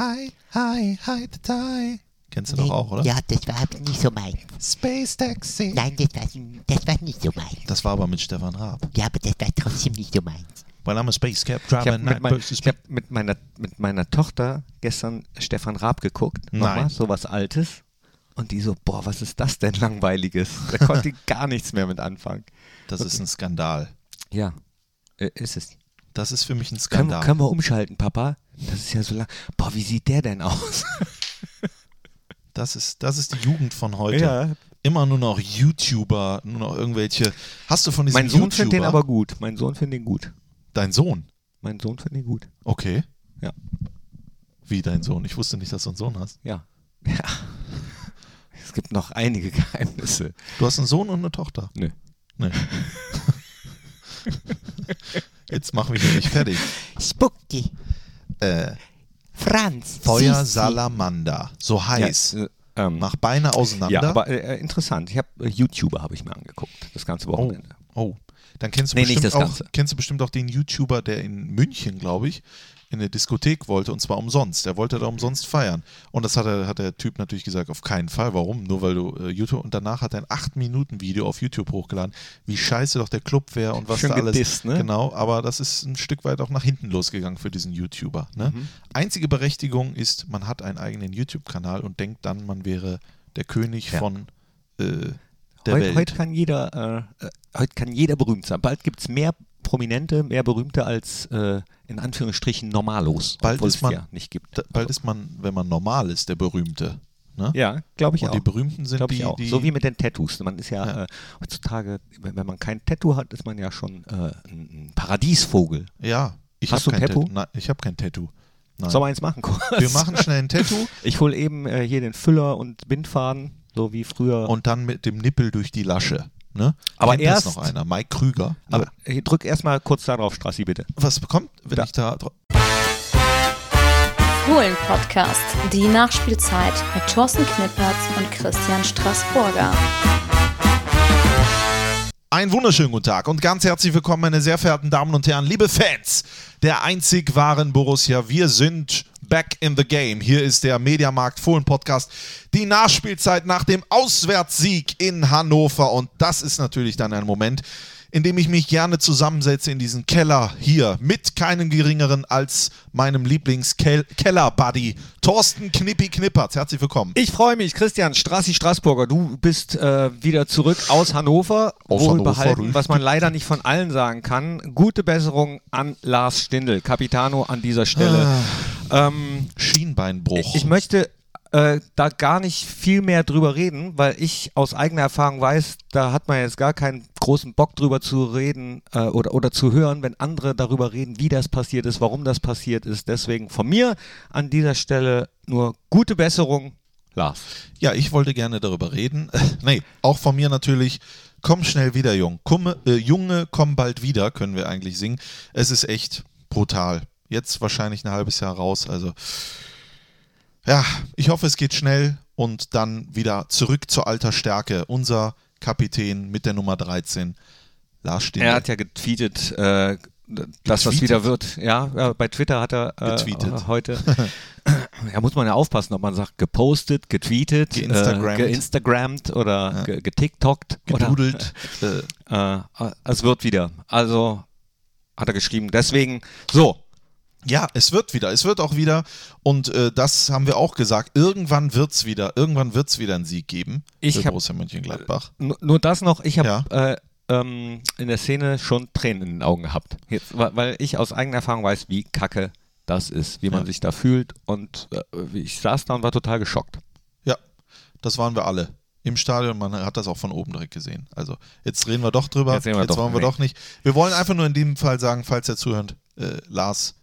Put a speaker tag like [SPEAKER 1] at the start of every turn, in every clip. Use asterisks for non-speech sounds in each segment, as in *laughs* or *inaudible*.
[SPEAKER 1] Hi, hi, hi, hi. Kennst du doch auch, oder?
[SPEAKER 2] Ja, das war nicht so meins.
[SPEAKER 1] Space Taxi.
[SPEAKER 2] Nein, das war, das war nicht so meins.
[SPEAKER 1] Das war aber mit Stefan Raab.
[SPEAKER 2] Ja, aber das war trotzdem nicht so meins.
[SPEAKER 1] Weil I'm a Space
[SPEAKER 3] Ich
[SPEAKER 1] Driver
[SPEAKER 3] habe mit, mein, ich hab mit, meiner, mit meiner Tochter gestern Stefan Raab geguckt.
[SPEAKER 1] Nein.
[SPEAKER 3] Nochmal, so was Altes. Und die so, boah, was ist das denn Langweiliges? Da konnte ich *laughs* gar nichts mehr mit anfangen.
[SPEAKER 1] Das ist ein Skandal.
[SPEAKER 3] Ja, ist es.
[SPEAKER 1] Das ist für mich ein
[SPEAKER 3] Können,
[SPEAKER 1] Skandal.
[SPEAKER 3] können wir umschalten, Papa? Das ist ja so lang. Boah, wie sieht der denn aus?
[SPEAKER 1] Das ist, das ist die Jugend von heute.
[SPEAKER 3] Ja.
[SPEAKER 1] Immer nur noch YouTuber, nur noch irgendwelche. Hast du von diesem
[SPEAKER 3] Mein Sohn
[SPEAKER 1] YouTuber?
[SPEAKER 3] findet den aber gut. Mein Sohn findet den gut.
[SPEAKER 1] Dein Sohn?
[SPEAKER 3] Mein Sohn findet den gut.
[SPEAKER 1] Okay.
[SPEAKER 3] Ja.
[SPEAKER 1] Wie dein Sohn? Ich wusste nicht, dass du einen Sohn hast.
[SPEAKER 3] Ja. Ja. Es gibt noch einige Geheimnisse.
[SPEAKER 1] Du hast einen Sohn und eine Tochter.
[SPEAKER 3] Nö.
[SPEAKER 1] Nee. *laughs* Jetzt machen wir hier nicht fertig.
[SPEAKER 2] Spucki,
[SPEAKER 1] Äh,
[SPEAKER 2] Franz,
[SPEAKER 1] Feuer
[SPEAKER 2] Sissi.
[SPEAKER 1] Salamander. So heiß.
[SPEAKER 3] Ja, äh, ähm,
[SPEAKER 1] Mach Beine auseinander.
[SPEAKER 3] ja aber äh, interessant. Ich habe äh, YouTuber habe ich mir angeguckt. Das ganze
[SPEAKER 1] oh,
[SPEAKER 3] Wochenende.
[SPEAKER 1] oh. Dann kennst du,
[SPEAKER 3] Nee,
[SPEAKER 1] bestimmt auch,
[SPEAKER 3] Ganze.
[SPEAKER 1] kennst du bestimmt auch den YouTuber, der in München, glaube ich, in eine Diskothek wollte und zwar umsonst. Der wollte da umsonst feiern. Und das hat, er, hat der Typ natürlich gesagt, auf keinen Fall. Warum? Nur weil du äh, YouTube. Und danach hat er ein 8-Minuten-Video auf YouTube hochgeladen, wie scheiße doch der Club wäre und was
[SPEAKER 3] Schön
[SPEAKER 1] da alles.
[SPEAKER 3] gedisst, ne?
[SPEAKER 1] Genau, aber das ist ein Stück weit auch nach hinten losgegangen für diesen YouTuber. Ne?
[SPEAKER 3] Mhm.
[SPEAKER 1] Einzige Berechtigung ist, man hat einen eigenen YouTube-Kanal und denkt dann, man wäre der König
[SPEAKER 3] Ja.
[SPEAKER 1] von äh,
[SPEAKER 3] Heute, heute kann jeder, äh, äh, heute kann jeder berühmt sein. Bald gibt es mehr Prominente, mehr Berühmte als äh, in Anführungsstrichen Normalos,
[SPEAKER 1] Bald ist man-
[SPEAKER 3] ja nicht gibt.
[SPEAKER 1] Da, bald ist man, wenn man normal ist, der Berühmte. Ne?
[SPEAKER 3] ja, glaube ich
[SPEAKER 1] und
[SPEAKER 3] auch.
[SPEAKER 1] die Berühmten sind die,
[SPEAKER 3] auch.
[SPEAKER 1] die
[SPEAKER 3] so wie mit den Tattoos. Man ist ja,
[SPEAKER 1] Ja.
[SPEAKER 3] Äh, heutzutage, wenn, wenn man kein Tattoo hat, ist man ja schon äh, ein, Paradiesvogel.
[SPEAKER 1] ja. Ich
[SPEAKER 3] Hast du ein Tattoo?
[SPEAKER 1] Nein, ich habe kein Tattoo. Nein.
[SPEAKER 3] Sollen wir eins machen? kurz?
[SPEAKER 1] Wir machen schnell ein Tattoo *laughs*
[SPEAKER 3] Ich hole eben äh, hier den Füller und Bindfaden, so wie früher.
[SPEAKER 1] und dann mit dem Nippel durch die Lasche. Ne?
[SPEAKER 3] Aber
[SPEAKER 1] Kennt
[SPEAKER 3] erst-
[SPEAKER 1] das noch einer? Mike Krüger.
[SPEAKER 3] Aber äh, drück erstmal kurz da drauf, Strassi, bitte.
[SPEAKER 1] Was bekommt, wenn
[SPEAKER 3] Da.
[SPEAKER 1] ich da drauf.
[SPEAKER 4] Fohlen-Podcast, die Nachspielzeit mit Thorsten Knippertz und Christian Straßburger.
[SPEAKER 1] Einen wunderschönen guten Tag und ganz herzlich willkommen, meine sehr verehrten Damen und Herren, liebe Fans der einzig wahren Borussia. Wir sind back in the game. Hier ist der Mediamarkt Fohlen Podcast. Die Nachspielzeit nach dem Auswärtssieg in Hannover. Und das ist natürlich dann ein Moment, in dem ich mich gerne zusammensetze in diesen Keller hier mit keinem geringeren als meinem Lieblings-Keller-Buddy, Thorsten Knippi Knippert. Herzlich willkommen.
[SPEAKER 3] Ich freue mich, Christian Strassi Straßburger. Du bist äh, wieder zurück aus Hannover.
[SPEAKER 1] Aus
[SPEAKER 3] Wohlbehalten,
[SPEAKER 1] Hannover,
[SPEAKER 3] was man leider nicht von allen sagen kann. Gute Besserung an Lars Stindl, Capitano an dieser Stelle. Ähm,
[SPEAKER 1] Schienbeinbruch.
[SPEAKER 3] ich möchte äh, da gar nicht viel mehr drüber reden, weil ich aus eigener Erfahrung weiß, da hat man jetzt gar keinen großen Bock drüber zu reden äh, oder, oder zu hören, wenn andere darüber reden, wie das passiert ist, warum das passiert ist. Deswegen von mir an dieser Stelle nur gute Besserung, Lars.
[SPEAKER 1] Ja, ich wollte gerne darüber reden. *laughs* nee, auch von mir natürlich. Komm schnell wieder, Jung. Komm, äh, Junge, komm bald wieder, können wir eigentlich singen. Es ist echt brutal. Jetzt wahrscheinlich ein halbes Jahr raus. Also, ja, ich hoffe, es geht schnell und dann wieder zurück zur alter Stärke. Unser Kapitän mit der Nummer 13, Lars Stindl.
[SPEAKER 3] Er hat ja getweetet, äh, dass das wieder wird. Ja, bei Twitter hat er äh,
[SPEAKER 1] Getweetet. *laughs*
[SPEAKER 3] heute. ja, muss man ja aufpassen, ob man sagt gepostet, getweetet,
[SPEAKER 1] Geinstagrammt.
[SPEAKER 3] äh, geinstagrammt oder
[SPEAKER 1] Ja.
[SPEAKER 3] ge getiktokt.
[SPEAKER 1] gedudelt. *laughs* Äh,
[SPEAKER 3] Oder, äh, es wird wieder. Also hat er geschrieben. Deswegen, so,
[SPEAKER 1] Ja, es wird wieder, es wird auch wieder und äh, das haben wir auch gesagt, irgendwann wird's wieder, irgendwann wird's wieder einen Sieg geben
[SPEAKER 3] Ich
[SPEAKER 1] für
[SPEAKER 3] hab-
[SPEAKER 1] Borussia Mönchengladbach.
[SPEAKER 3] Nur, nur das noch, ich habe
[SPEAKER 1] Ja.
[SPEAKER 3] äh, ähm, in der Szene schon Tränen in den Augen gehabt. Jetzt, weil, ich aus eigener Erfahrung weiß, wie kacke das ist, wie man
[SPEAKER 1] Ja.
[SPEAKER 3] sich da fühlt. Und äh, ich saß da und war total geschockt.
[SPEAKER 1] Ja, das waren wir alle im Stadion. Man hat das auch von oben direkt gesehen. Also jetzt reden wir doch drüber.
[SPEAKER 3] Jetzt wir doch,
[SPEAKER 1] wollen wir
[SPEAKER 3] nee.
[SPEAKER 1] doch nicht. Wir wollen einfach nur in dem Fall sagen, falls er zuhört, äh, Lars,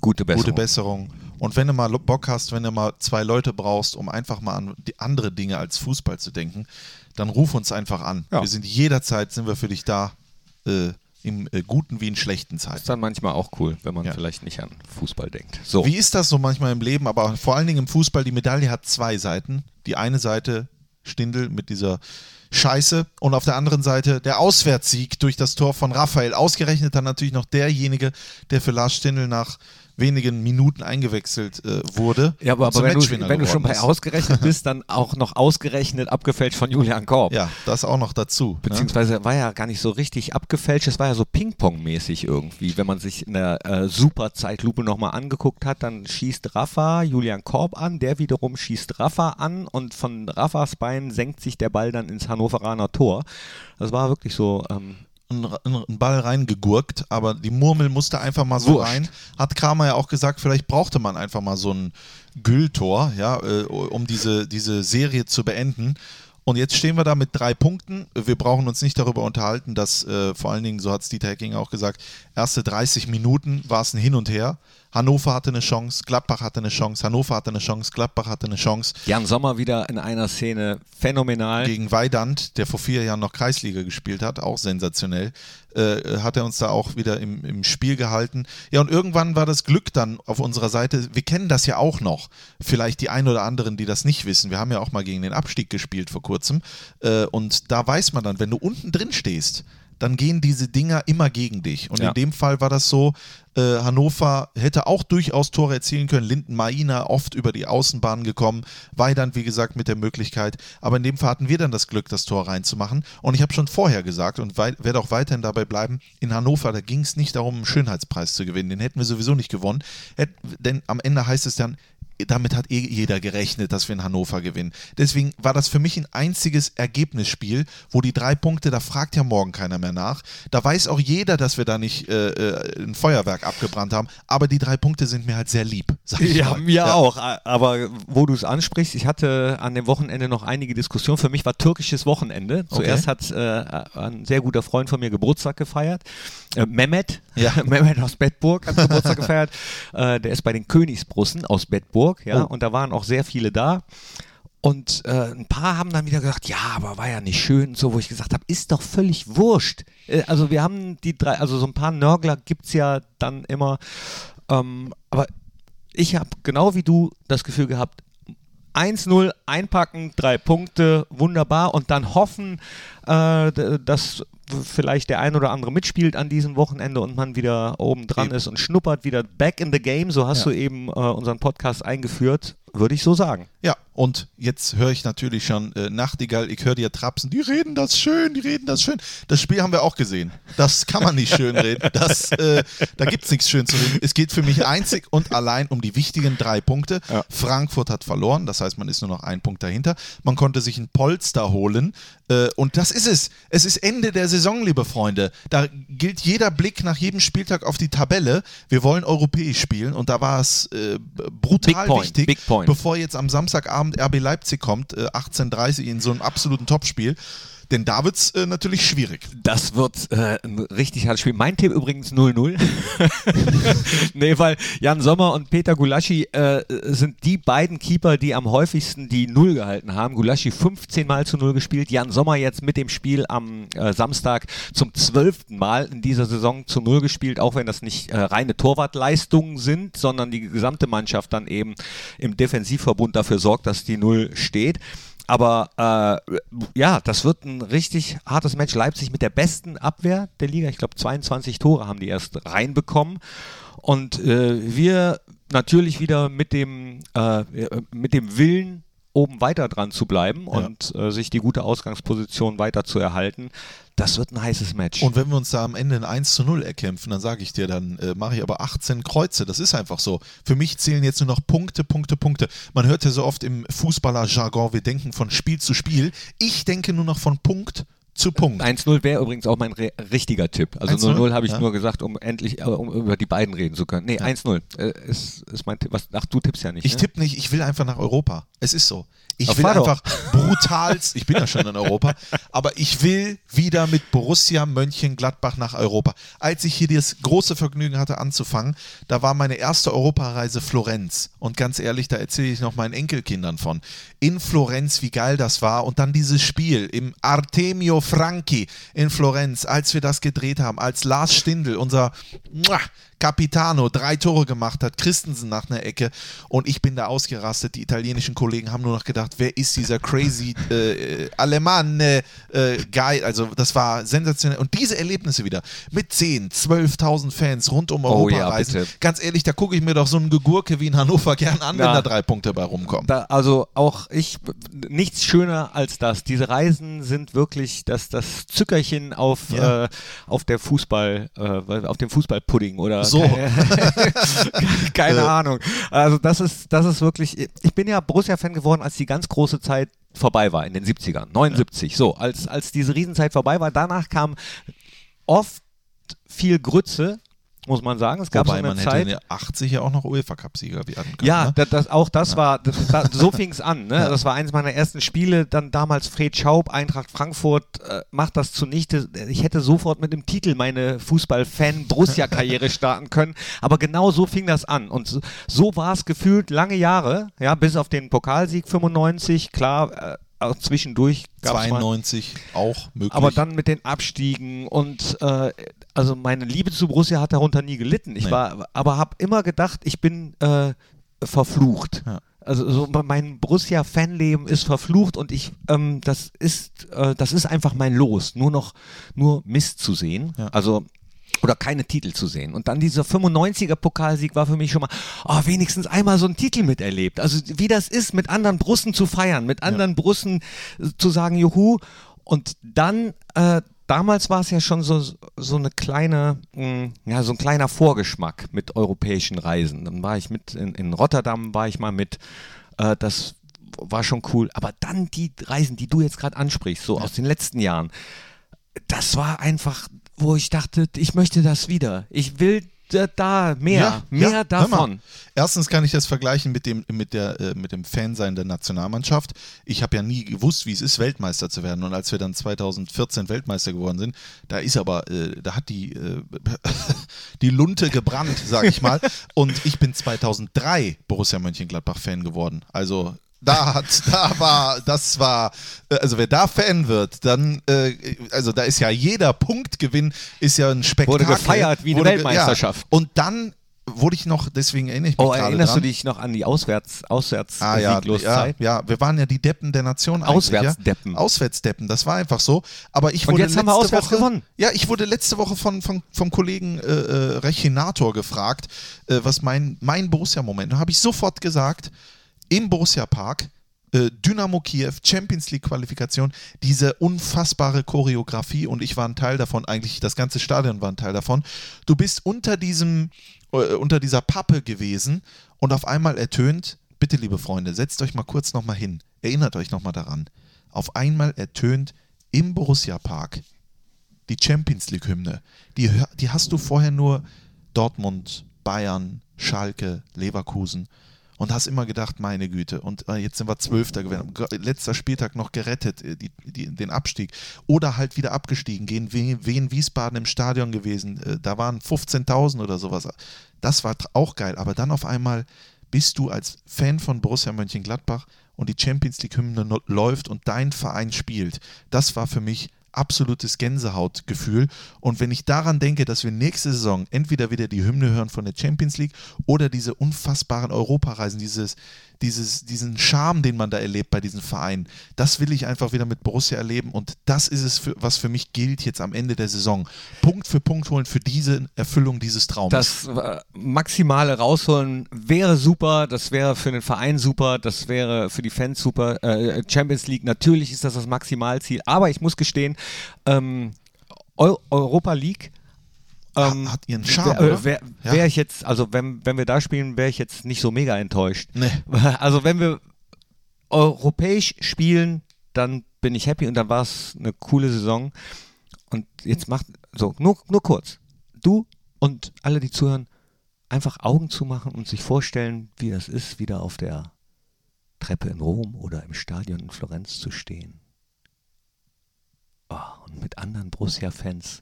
[SPEAKER 3] Gute Besserung.
[SPEAKER 1] gute Besserung. Und wenn du mal Bock hast, wenn du mal zwei Leute brauchst, um einfach mal an die andere Dinge als Fußball zu denken, dann ruf uns einfach an.
[SPEAKER 3] Ja.
[SPEAKER 1] Wir sind jederzeit sind wir für dich da, äh, im äh, guten wie in schlechten Zeiten.
[SPEAKER 3] ist dann manchmal auch cool, wenn man
[SPEAKER 1] Ja.
[SPEAKER 3] vielleicht nicht an Fußball denkt. So,
[SPEAKER 1] Wie ist das so manchmal im Leben, aber vor allen Dingen im Fußball, die Medaille hat zwei Seiten. Die eine Seite Stindel mit dieser Scheiße und auf der anderen Seite der Auswärtssieg durch das Tor von Raphael. Ausgerechnet dann natürlich noch derjenige, der für Lars Stindl nach wenigen Minuten eingewechselt äh, wurde.
[SPEAKER 3] Ja, aber, aber wenn, du, wenn du schon bei ausgerechnet bist, dann auch noch ausgerechnet abgefälscht von Julian Korb.
[SPEAKER 1] Ja, das auch noch dazu. ne?
[SPEAKER 3] Beziehungsweise war ja gar nicht so richtig abgefälscht, es war ja so Ping-Pong-mäßig irgendwie. Wenn man sich in der äh, Super-Zeitlupe nochmal angeguckt hat, dann schießt Rafa Julian Korb an, der wiederum schießt Rafa an und von Rafas Bein senkt sich der Ball dann ins Hannoveraner Tor. Das war wirklich so. Ähm,
[SPEAKER 1] ein, ein, ein Ball reingegurkt, aber die Murmel musste einfach mal so
[SPEAKER 3] Wurscht.
[SPEAKER 1] rein. Hat Kramer ja auch gesagt, vielleicht brauchte man einfach mal so ein Gülltor, ja, äh, um diese, diese Serie zu beenden. Und jetzt stehen wir da mit drei Punkten. Wir brauchen uns nicht darüber unterhalten, dass äh, vor allen Dingen, so hat es Dieter Hecking auch gesagt, erste 30 Minuten war es ein Hin und Her. Hannover hatte eine Chance, Gladbach hatte eine Chance, Hannover hatte eine Chance, Gladbach hatte eine Chance.
[SPEAKER 3] Jan Sommer wieder in einer Szene phänomenal.
[SPEAKER 1] gegen Weidand, der vor vier Jahren noch Kreisliga gespielt hat, auch sensationell, äh, hat er uns da auch wieder im, im Spiel gehalten. Ja, und irgendwann war das Glück dann auf unserer Seite. Wir kennen das ja auch noch. Vielleicht die ein oder anderen, die das nicht wissen. Wir haben ja auch mal gegen den Abstieg gespielt vor kurzem. Äh, und da weiß man dann, wenn du unten drin stehst, dann gehen diese Dinger immer gegen dich. Und
[SPEAKER 3] Ja.
[SPEAKER 1] in dem Fall war das so, äh, Hannover hätte auch durchaus Tore erzielen können. Linden Maina oft über die Außenbahn gekommen. Weidand, wie gesagt, mit der Möglichkeit. Aber in dem Fall hatten wir dann das Glück, das Tor reinzumachen. Und ich habe schon vorher gesagt und werde auch weiterhin dabei bleiben, in Hannover, da ging es nicht darum, einen Schönheitspreis zu gewinnen. Den hätten wir sowieso nicht gewonnen. Hätt, denn am Ende heißt es dann, damit hat eh jeder gerechnet, dass wir in Hannover gewinnen. Deswegen war das für mich ein einziges Ergebnisspiel, wo die drei Punkte, da fragt ja morgen keiner mehr nach. Da weiß auch jeder, dass wir da nicht äh, äh, ein Feuerwerk abgebrannt haben. Aber die drei Punkte sind mir halt sehr lieb. Sag ich
[SPEAKER 3] Ja,
[SPEAKER 1] mal.
[SPEAKER 3] mir auch. A- Aber wo du es ansprichst, ich hatte an dem Wochenende noch einige Diskussionen. Für mich war türkisches Wochenende. Zuerst hat äh, ein sehr guter Freund von mir Geburtstag gefeiert. Äh, Mehmet,
[SPEAKER 1] Ja. *laughs*
[SPEAKER 3] Mehmet aus Bedburg hat Geburtstag gefeiert. Äh, der ist bei den Königsbrussen aus Bedburg, ja,
[SPEAKER 1] Oh.
[SPEAKER 3] und da waren auch sehr viele da. Und äh, ein paar haben dann wieder gesagt, ja, aber war ja nicht schön, und so, wo ich gesagt habe, ist doch völlig wurscht. Äh, also wir haben die drei, also so ein paar Nörgler gibt es ja dann immer. Ähm, aber ich habe genau wie du das Gefühl gehabt, 1-0 einpacken, drei Punkte, wunderbar und dann hoffen, äh, dass vielleicht der ein oder andere mitspielt an diesem Wochenende und man wieder oben dran ist und schnuppert wieder back in the game. So hast
[SPEAKER 1] Ja.
[SPEAKER 3] du eben äh, unseren Podcast eingeführt, würde ich so sagen.
[SPEAKER 1] Ja, und jetzt höre ich natürlich schon äh, Nachtigall, ich höre dir trapsen, die reden das schön, die reden das schön. Das Spiel haben wir auch gesehen. Das kann man nicht schön reden. Das, äh, da gibt es nichts schön zu reden. Es geht für mich einzig und allein um die wichtigen drei Punkte.
[SPEAKER 3] Ja.
[SPEAKER 1] Frankfurt hat verloren, das heißt, man ist nur noch ein Punkt dahinter. Man konnte sich ein Polster holen äh, und das ist es. Es ist Ende der Saison, liebe Freunde. Da gilt jeder Blick nach jedem Spieltag auf die Tabelle. Wir wollen europäisch spielen und da war es äh, brutal
[SPEAKER 3] Big point,
[SPEAKER 1] wichtig,
[SPEAKER 3] big point.
[SPEAKER 1] bevor jetzt am Samstagabend RB Leipzig kommt, äh, 18.30 in so einem absoluten Topspiel. Denn da wird es äh, natürlich schwierig.
[SPEAKER 3] Das wird äh, ein richtig hartes Spiel. Mein Tipp übrigens 0-0. *laughs* nee, weil Jan Sommer und Peter Gulaschi äh, sind die beiden Keeper, die am häufigsten die Null gehalten haben. Gulaschi 15 Mal zu Null gespielt. Jan Sommer jetzt mit dem Spiel am äh, Samstag zum zwölften Mal in dieser Saison zu Null gespielt, auch wenn das nicht äh, reine Torwartleistungen sind, sondern die gesamte Mannschaft dann eben im Defensivverbund dafür sorgt, dass die Null steht. Aber äh, ja, das wird ein richtig hartes Match. Leipzig mit der besten Abwehr der Liga. Ich glaube, 22 Tore haben die erst reinbekommen. Und äh, wir natürlich wieder mit dem, äh, mit dem Willen, oben weiter dran zu bleiben und äh, sich die gute Ausgangsposition weiter zu erhalten. Das wird ein heißes Match.
[SPEAKER 1] Und wenn wir uns da am Ende ein 1 zu 0 erkämpfen, dann sage ich dir, dann äh, mache ich aber 18 Kreuze. Das ist einfach so. Für mich zählen jetzt nur noch Punkte, Punkte, Punkte. Man hört ja so oft im Fußballer-Jargon, wir denken von Spiel zu Spiel. Ich denke nur noch von Punkt zu Punkt.
[SPEAKER 3] 1-0 wäre übrigens auch mein richtiger Tipp. Also
[SPEAKER 1] 1-0?
[SPEAKER 3] 0-0 habe ich
[SPEAKER 1] Ja.
[SPEAKER 3] nur gesagt, um endlich äh, um über die beiden reden zu können. Nee, 1-0 äh, ist, ist mein Tipp. Was, ach, du tippst ja nicht.
[SPEAKER 1] Ich
[SPEAKER 3] ne?
[SPEAKER 1] tippe nicht, ich will einfach nach Europa. Es ist so. Ich will
[SPEAKER 3] fahr doch.
[SPEAKER 1] einfach brutalst, ich bin ja schon in Europa, aber ich will wieder mit Borussia Mönchengladbach nach Europa. Als ich hier das große Vergnügen hatte anzufangen, da war meine erste Europareise Florenz. Und ganz ehrlich, da erzähle ich noch meinen Enkelkindern von. In Florenz, wie geil das war. Und dann dieses Spiel im Artemio Franchi in Florenz, als wir das gedreht haben, als Lars Stindl, unser Capitano, drei Tore gemacht hat, Christensen nach einer Ecke. Und ich bin da ausgerastet. Die italienischen Kollegen haben nur noch gedacht, wer ist dieser crazy äh, Alemanne äh, Guy? Also das war sensationell. Und diese Erlebnisse wieder mit 10, 12.000 Fans rund um
[SPEAKER 3] Oh
[SPEAKER 1] Europa
[SPEAKER 3] ja,
[SPEAKER 1] reisen.
[SPEAKER 3] bitte.
[SPEAKER 1] Ganz ehrlich, da gucke ich mir doch so einen Gegurke wie in Hannover gern an, wenn
[SPEAKER 3] Ja.
[SPEAKER 1] da drei Punkte bei rumkommen.
[SPEAKER 3] Da, also auch ich, nichts schöner als das. Diese Reisen sind wirklich das, das Zückerchen auf,
[SPEAKER 1] Ja.
[SPEAKER 3] äh, auf der Fußball, äh, auf dem Fußballpudding oder
[SPEAKER 1] So. *laughs*
[SPEAKER 3] keine
[SPEAKER 1] Äh.
[SPEAKER 3] Ahnung. Also das ist, das ist wirklich, ich bin ja Borussia-Fan geworden, als die ganz große Zeit vorbei war in den 70ern, 79. So, als, als diese Riesenzeit vorbei war, danach kam oft viel Grütze, muss man sagen. Es gab
[SPEAKER 1] Wobei
[SPEAKER 3] so eine
[SPEAKER 1] man
[SPEAKER 3] Zeit.
[SPEAKER 1] hätte in der 80 ja auch noch UEFA-Cup-Sieger werden können.
[SPEAKER 3] Ja,
[SPEAKER 1] ne?
[SPEAKER 3] da, das, auch das war, das, da, so fing es an. Ne? *laughs*
[SPEAKER 1] Ja.
[SPEAKER 3] Das war eines meiner ersten Spiele. Dann damals Fred Schaub, Eintracht Frankfurt, äh, macht das zunichte. Ich hätte sofort mit dem Titel meine Fußball-Fan-Borussia-Karriere *laughs* starten können. Aber genau so fing das an. Und so, so war es gefühlt lange Jahre, ja, bis auf den Pokalsieg 95. Klar, äh, auch zwischendurch gab es mal
[SPEAKER 1] 92 auch möglich.
[SPEAKER 3] aber dann mit den Abstiegen und äh, also meine Liebe zu Borussia hat darunter nie gelitten. Ich
[SPEAKER 1] Nee.
[SPEAKER 3] war, aber habe immer gedacht, ich bin äh, verflucht.
[SPEAKER 1] Ja.
[SPEAKER 3] Also so mein Borussia-Fanleben ist verflucht und ich, ähm, das ist, äh, das ist einfach mein Los, nur noch, nur Mist zu sehen.
[SPEAKER 1] Ja.
[SPEAKER 3] Also oder keine Titel zu sehen. Und dann dieser 95er Pokalsieg war für mich schon mal, oh, wenigstens einmal so einen Titel miterlebt. Also wie das ist, mit anderen Brussen zu feiern, mit anderen Brussen äh, zu sagen, juhu. Und dann, äh, damals war es ja schon so, so eine kleine, mh, ja, so ein kleiner Vorgeschmack mit europäischen Reisen. Dann war ich mit, in, in Rotterdam war ich mal mit, äh, das war schon cool. Aber dann die Reisen, die du jetzt gerade ansprichst, so aus den letzten Jahren, das war einfach, wo ich dachte, ich möchte das wieder. Ich will da, da mehr, mehr
[SPEAKER 1] hör mal.
[SPEAKER 3] davon.
[SPEAKER 1] Erstens kann ich das vergleichen mit dem, mit der, äh, mit dem Fansein der Nationalmannschaft. Ich habe ja nie gewusst, wie es ist, Weltmeister zu werden. Und als wir dann 2014 Weltmeister geworden sind, da ist aber, äh, da hat die, äh, *laughs* die Lunte gebrannt, sage ich mal. *laughs* Und ich bin 2003 Borussia Mönchengladbach-Fan geworden. Also da hat, da war, das war, äh, also wer da Fan wird, dann, äh, also da ist ja jeder Punktgewinn ist ja ein Spektakel.
[SPEAKER 3] gefeiert wie eine
[SPEAKER 1] Wurde
[SPEAKER 3] Weltmeisterschaft.
[SPEAKER 1] Ja. Und dann wurde ich noch, deswegen erinnere ich mich
[SPEAKER 3] Oh, erinnerst
[SPEAKER 1] dran.
[SPEAKER 3] du dich noch an die Auswärts, Auswärts
[SPEAKER 1] Ah ja, ja, ja, wir waren ja die Deppen der Nation.
[SPEAKER 3] Auswärtsdeppen.
[SPEAKER 1] Ja? Auswärtsdeppen, das war einfach so. Aber ich
[SPEAKER 3] Und
[SPEAKER 1] wurde
[SPEAKER 3] jetzt haben wir
[SPEAKER 1] letzte
[SPEAKER 3] auswärts
[SPEAKER 1] Woche,
[SPEAKER 3] gewonnen.
[SPEAKER 1] Ja, ich wurde letzte Woche von, von, vom Kollegen äh, äh, Rechinator gefragt, äh, was mein, mein Borussia-Moment. Da habe ich sofort gesagt, im Borussia-Park, äh, Dynamo Kiew, Champions League-Qualifikation, diese unfassbare Choreografie und ich war ein Teil davon, eigentlich das ganze Stadion war ein Teil davon. Du bist unter diesem, äh, unter dieser Pappe gewesen und auf einmal ertönt, bitte liebe Freunde, setzt euch mal kurz nochmal hin, erinnert euch nochmal daran, auf einmal ertönt im Borussia-Park die Champions League-Hymne. Die, hör- die hast du vorher nur Dortmund, Bayern, Schalke, Leverkusen und hast immer gedacht, meine Güte, und äh, jetzt sind wir Zwölfter geworden, Ge- letzter Spieltag noch gerettet, äh, die, die, den Abstieg. Oder halt wieder abgestiegen, gehen Wien, Wiesbaden im Stadion gewesen, äh, da waren 15.000 oder sowas. Das war auch geil, aber dann auf einmal bist du als Fan von Borussia Mönchengladbach und die Champions League-Hymne läuft und dein Verein spielt. Das war für mich absolutes Gänsehautgefühl. Und wenn ich daran denke, dass wir nächste Saison entweder wieder die Hymne hören von der Champions League oder diese unfassbaren Europareisen, dieses, dieses, diesen Charme, den man da erlebt bei diesen Vereinen, das will ich einfach wieder mit Borussia erleben. Und das ist es, für, was für mich gilt jetzt am Ende der Saison. Punkt für Punkt holen für diese Erfüllung dieses Traums.
[SPEAKER 3] Das äh, maximale rausholen wäre super, das wäre für den Verein super, das wäre für die Fans super. Äh, Champions League, natürlich ist das das Maximalziel, aber ich muss gestehen, ähm, Eu Europa League ähm,
[SPEAKER 1] hat ihren Charme,
[SPEAKER 3] Wäre
[SPEAKER 1] oder?
[SPEAKER 3] wär,
[SPEAKER 1] Ja.
[SPEAKER 3] ich jetzt, also wenn, wenn wir da spielen, wäre ich jetzt nicht so mega enttäuscht.
[SPEAKER 1] Nee. *laughs*
[SPEAKER 3] Also wenn wir europäisch spielen, dann bin ich happy und dann war es eine coole Saison. Und jetzt macht, so, nur, nur kurz. Du und alle, die zuhören, einfach Augen zumachen und sich vorstellen, wie das ist, wieder auf der Treppe in Rom oder im Stadion in Florenz zu stehen. Oh, und mit anderen Borussia-Fans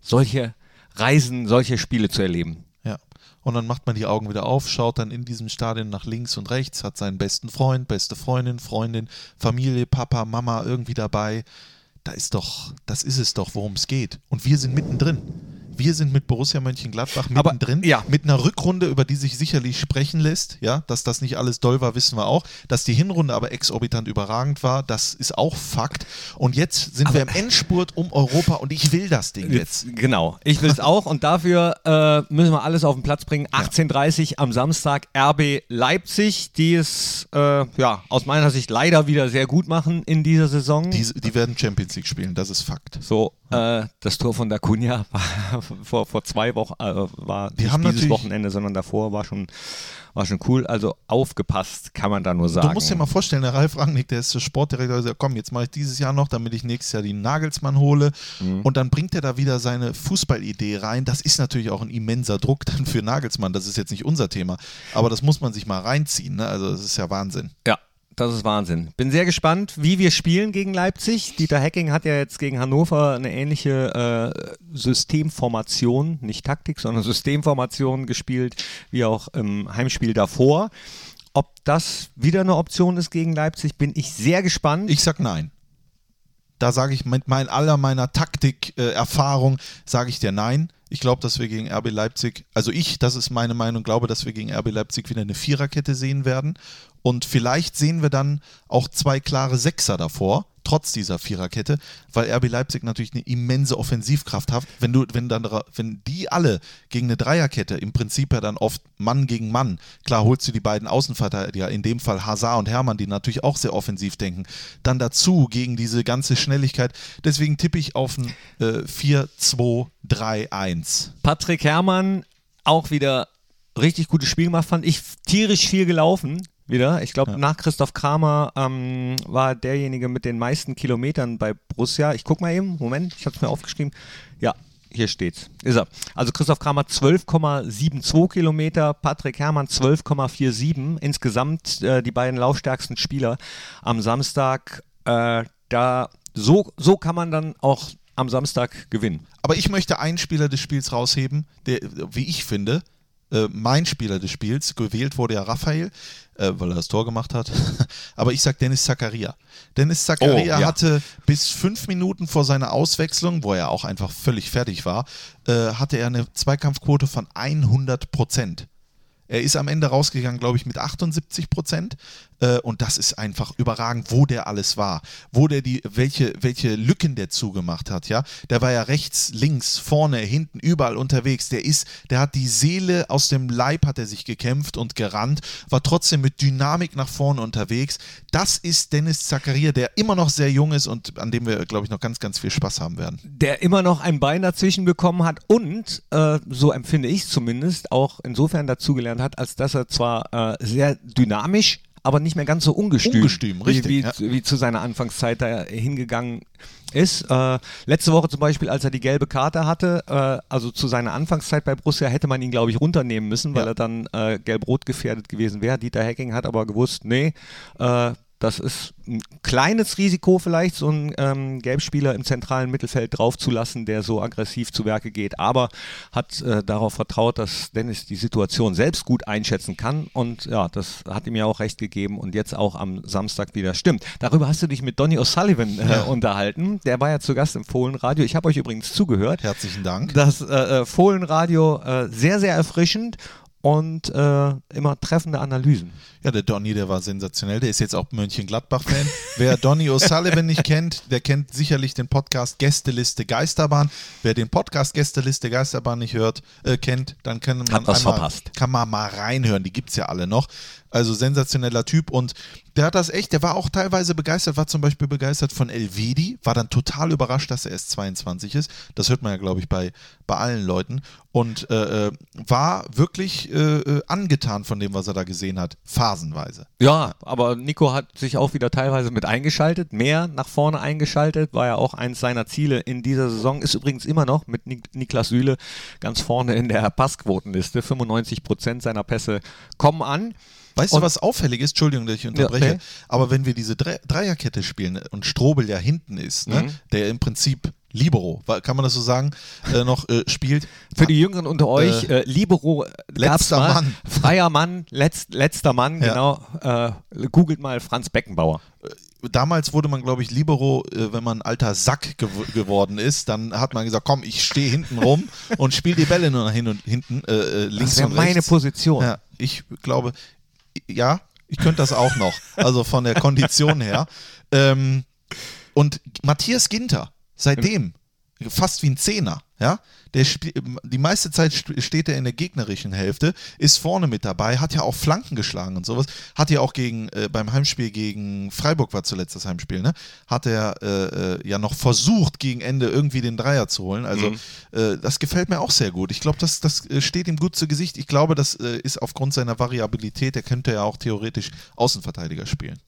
[SPEAKER 3] solche Reisen, solche Spiele zu erleben.
[SPEAKER 1] Ja. Und dann macht man die Augen wieder auf, schaut dann in diesem Stadion nach links und rechts, hat seinen besten Freund, beste Freundin, Freundin, Familie, Papa, Mama irgendwie dabei. Da ist doch, das ist es doch, worum es geht. Und wir sind mittendrin. Wir sind mit Borussia Mönchengladbach
[SPEAKER 3] Aber,
[SPEAKER 1] mittendrin.
[SPEAKER 3] ja.
[SPEAKER 1] Mit einer Rückrunde, über die sich sicherlich sprechen lässt. Ja, dass das nicht alles doll war, wissen wir auch. Dass die Hinrunde aber exorbitant überragend war, das ist auch Fakt. Und jetzt sind wir im Endspurt um Europa und ich will das Ding jetzt.
[SPEAKER 3] Genau, ich will es auch und dafür äh, müssen wir alles auf den Platz bringen. 18.30 am Samstag RB Leipzig, die es äh, ja, aus meiner Sicht leider wieder sehr gut machen in dieser Saison.
[SPEAKER 1] Die, die werden Champions League spielen, das ist Fakt.
[SPEAKER 3] so, äh, das Tor von der Cunha *laughs* war vor, vor zwei Wochen, äh, war
[SPEAKER 1] Die
[SPEAKER 3] nicht dieses Wochenende, sondern davor war schon, war schon cool. Also aufgepasst, kann man da nur sagen.
[SPEAKER 1] Du musst dir mal vorstellen, der Ralf Rangnick, der ist der Sportdirektor, der sagt, komm, jetzt mache ich dieses Jahr noch, damit ich nächstes Jahr den Nagelsmann hole.
[SPEAKER 3] Mhm.
[SPEAKER 1] Und dann bringt er da wieder seine Fußballidee rein. Das ist natürlich auch ein immenser Druck dann für Nagelsmann. Das ist jetzt nicht unser Thema. Aber das muss man sich mal reinziehen. Ne? Also das ist ja Wahnsinn.
[SPEAKER 3] Ja, das ist Wahnsinn. Bin sehr gespannt, wie wir spielen gegen Leipzig. Dieter Hecking hat ja jetzt gegen Hannover eine ähnliche äh, Systemformation, nicht Taktik, sondern *laughs* Systemformation gespielt, wie auch im Heimspiel davor. Ob das wieder eine Option ist gegen Leipzig, bin ich sehr gespannt.
[SPEAKER 1] Ich sag nein. Da sage ich mit mein, aller meiner Taktik-Erfahrung, sage ich dir nein. Ich glaube, dass wir gegen RB Leipzig, also ich, das ist meine Meinung, glaube, dass wir gegen RB Leipzig wieder eine Viererkette sehen werden. Und vielleicht sehen wir dann auch zwei klare Sechser davor, trotz dieser Viererkette, weil RB Leipzig natürlich eine immense Offensivkraft hat. Wenn du, wenn dann, wenn die alle gegen eine Dreierkette, im Prinzip ja dann oft Mann gegen Mann, klar holst du die beiden Außenverteidiger, in dem Fall Hazard und Hermann, die natürlich auch sehr offensiv denken, dann dazu gegen diese ganze Schnelligkeit. Deswegen tippe ich auf ein äh, 4-2-3-1.
[SPEAKER 3] Patrick Herrmann auch wieder richtig gutes Spiel gemacht, fand ich tierisch viel gelaufen wieder. Ich glaube, nach Christoph Kramer ähm, war derjenige mit den meisten Kilometern bei Borussia. Ich guck mal eben, Moment, ich habe es mir aufgeschrieben. Ja, hier steht's. Ist er. Also Christoph Kramer 12,72 Kilometer, Patrick Herrmann 12,47. Insgesamt äh, die beiden laufstärksten Spieler am Samstag. Äh, da so, so kann man dann auch am Samstag gewinnen.
[SPEAKER 1] Aber ich möchte einen Spieler des Spiels rausheben, der, wie ich finde, äh, mein Spieler des Spiels, gewählt wurde ja Raphael, äh, weil er das Tor gemacht hat. *laughs* Aber ich sag Dennis Zakaria. Dennis Zakaria
[SPEAKER 3] Oh, ja.
[SPEAKER 1] hatte bis fünf Minuten vor seiner Auswechslung, wo er auch einfach völlig fertig war, äh, hatte er eine Zweikampfquote von 100 Prozent. Er ist am Ende rausgegangen, glaube ich, mit 78 Prozent. Äh, und das ist einfach überragend, wo der alles war. Wo der die, welche, welche Lücken der zugemacht hat, ja. Der war ja rechts, links, vorne, hinten, überall unterwegs. Der ist, der hat die Seele aus dem Leib hat er sich gekämpft und gerannt, war trotzdem mit Dynamik nach vorne unterwegs. Das ist Dennis Zakaria, der immer noch sehr jung ist und an dem wir, glaube ich, noch ganz, ganz viel Spaß haben werden.
[SPEAKER 3] der immer noch ein Bein dazwischen bekommen hat und, äh, so empfinde ich zumindest, auch insofern dazugelernt hat, als dass er zwar äh, sehr dynamisch, aber nicht mehr ganz so ungestüm,
[SPEAKER 1] Ungestüm, richtig,
[SPEAKER 3] wie, wie,
[SPEAKER 1] ja.
[SPEAKER 3] wie zu seiner Anfangszeit da hingegangen ist. Äh, letzte Woche zum Beispiel, als er die gelbe Karte hatte, äh, also zu seiner Anfangszeit bei Borussia, hätte man ihn, glaube ich, runternehmen müssen, weil
[SPEAKER 1] Ja.
[SPEAKER 3] er dann äh, gelb-rot gefährdet gewesen wäre. Dieter Hecking hat aber gewusst, nee, äh, das ist ein kleines Risiko vielleicht, so einen ähm, Gelbspieler im zentralen Mittelfeld draufzulassen, der so aggressiv zu Werke geht, aber hat äh, darauf vertraut, dass Dennis die Situation selbst gut einschätzen kann und ja, das hat ihm ja auch recht gegeben und jetzt auch am Samstag wieder stimmt. Darüber hast du dich mit Donny O'Sullivan äh,
[SPEAKER 1] Ja.
[SPEAKER 3] unterhalten, der war ja zu Gast im Fohlenradio. Ich habe euch übrigens zugehört.
[SPEAKER 1] Herzlichen Dank.
[SPEAKER 3] Das äh, äh, Fohlenradio äh, sehr, sehr erfrischend und äh, immer treffende Analysen.
[SPEAKER 1] Ja, der Donny, der war sensationell. Der ist jetzt auch Mönchengladbach-Fan. *laughs* Wer Donny O'Sullivan nicht kennt, der kennt sicherlich den Podcast Gästeliste Geisterbahn. Wer den Podcast Gästeliste Geisterbahn nicht hört, äh, kennt, dann kann man,
[SPEAKER 3] Hat was
[SPEAKER 1] einmal,
[SPEAKER 3] verpasst.
[SPEAKER 1] kann man mal reinhören. Die gibt es ja alle noch. Also sensationeller Typ und der hat das echt, der war auch teilweise begeistert, war zum Beispiel begeistert von Elvedi, war dann total überrascht, dass er erst 22 ist. Das hört man ja, glaube ich, bei, bei allen Leuten. Und äh, äh, war wirklich äh, äh, angetan von dem, was er da gesehen hat, phasenweise.
[SPEAKER 3] Ja, aber Nico hat sich auch wieder teilweise mit eingeschaltet, mehr nach vorne eingeschaltet, war ja auch eins seiner Ziele in dieser Saison, ist übrigens immer noch mit Nik Niklas Süle ganz vorne in der Passquotenliste. 95 Prozent seiner Pässe kommen an.
[SPEAKER 1] Weißt
[SPEAKER 3] Und-
[SPEAKER 1] du, was auffällig ist? Entschuldigung, dass ich unterbreche.
[SPEAKER 3] nee.
[SPEAKER 1] Aber wenn wir diese Dre Dreierkette spielen und Strobel ja hinten ist, ne,
[SPEAKER 3] Mhm.
[SPEAKER 1] der im Prinzip Libero, kann man das so sagen, äh, noch äh, spielt.
[SPEAKER 3] Für die Jüngeren unter euch, äh, Libero, äh, gab's
[SPEAKER 1] letzter
[SPEAKER 3] mal.
[SPEAKER 1] Mann.
[SPEAKER 3] Freier Mann, letzt, letzter Mann,
[SPEAKER 1] Ja.
[SPEAKER 3] genau. Äh, googelt mal Franz Beckenbauer.
[SPEAKER 1] damals wurde man, glaube ich, Libero, äh, wenn man ein alter Sack gew geworden ist, dann hat man gesagt, komm, ich stehe hinten rum *laughs* und spiele die Bälle nur nach hin und hinten, äh, äh, links
[SPEAKER 3] Das wäre
[SPEAKER 1] und
[SPEAKER 3] meine
[SPEAKER 1] rechts.
[SPEAKER 3] Position.
[SPEAKER 1] Ja, ich glaube, ja, ich könnte das auch noch. Also von der Kondition her. *laughs* Ähm, und Matthias Ginter, seitdem, fast wie ein Zehner, ja. Der die meiste Zeit st- steht er in der gegnerischen Hälfte, ist vorne mit dabei, hat ja auch Flanken geschlagen und sowas. Hat ja auch gegen, äh, beim Heimspiel gegen Freiburg war zuletzt das Heimspiel, ne? Hat er äh, äh, ja noch versucht, gegen Ende irgendwie den Dreier zu holen. Also äh, das gefällt mir auch sehr gut. Ich glaube, das, das äh, steht ihm gut zu Gesicht. Ich glaube, das äh, ist aufgrund seiner Variabilität, er könnte ja auch theoretisch Außenverteidiger spielen.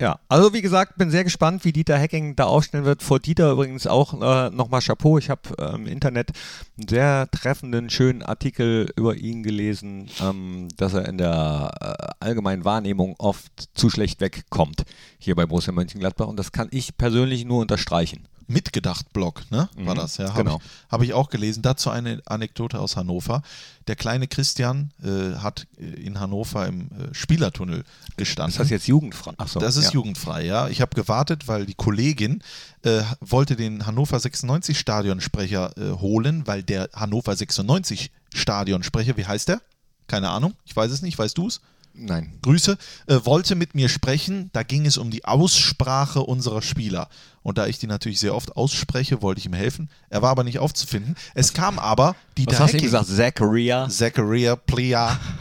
[SPEAKER 3] Ja, also wie gesagt, bin sehr gespannt, wie Dieter Hecking da aufstellen wird. Vor Dieter übrigens auch äh, nochmal Chapeau. Ich habe äh, im Internet einen sehr treffenden, schönen Artikel über ihn gelesen, ähm, dass er in der äh, allgemeinen Wahrnehmung oft zu schlecht wegkommt hier bei Borussia Mönchengladbach und das kann ich persönlich nur unterstreichen.
[SPEAKER 1] Mitgedacht-Blog, ne? War
[SPEAKER 3] Mhm,
[SPEAKER 1] das, ja. Habe
[SPEAKER 3] genau.
[SPEAKER 1] ich, hab ich auch gelesen. Dazu eine Anekdote aus Hannover. Der kleine Christian äh, hat äh, in Hannover im äh, Spielertunnel gestanden.
[SPEAKER 3] Ist das jetzt jugendfrei? Achso,
[SPEAKER 1] Das ist
[SPEAKER 3] ja.
[SPEAKER 1] jugendfrei, ja. Ich habe gewartet, weil die Kollegin äh, wollte den Hannover 96 Stadionsprecher äh, holen, weil der Hannover 96 Stadionsprecher, wie heißt der? Keine Ahnung, ich weiß es nicht, weißt du es?
[SPEAKER 3] Nein.
[SPEAKER 1] Grüße, äh, wollte mit mir sprechen. Da ging es um die Aussprache unserer Spieler. Und da ich die natürlich sehr oft ausspreche, wollte ich ihm helfen. Er war aber nicht aufzufinden. Es kam aber Dieter
[SPEAKER 3] Was hast du ihm gesagt? Zachariah?
[SPEAKER 1] Zachariah Plea,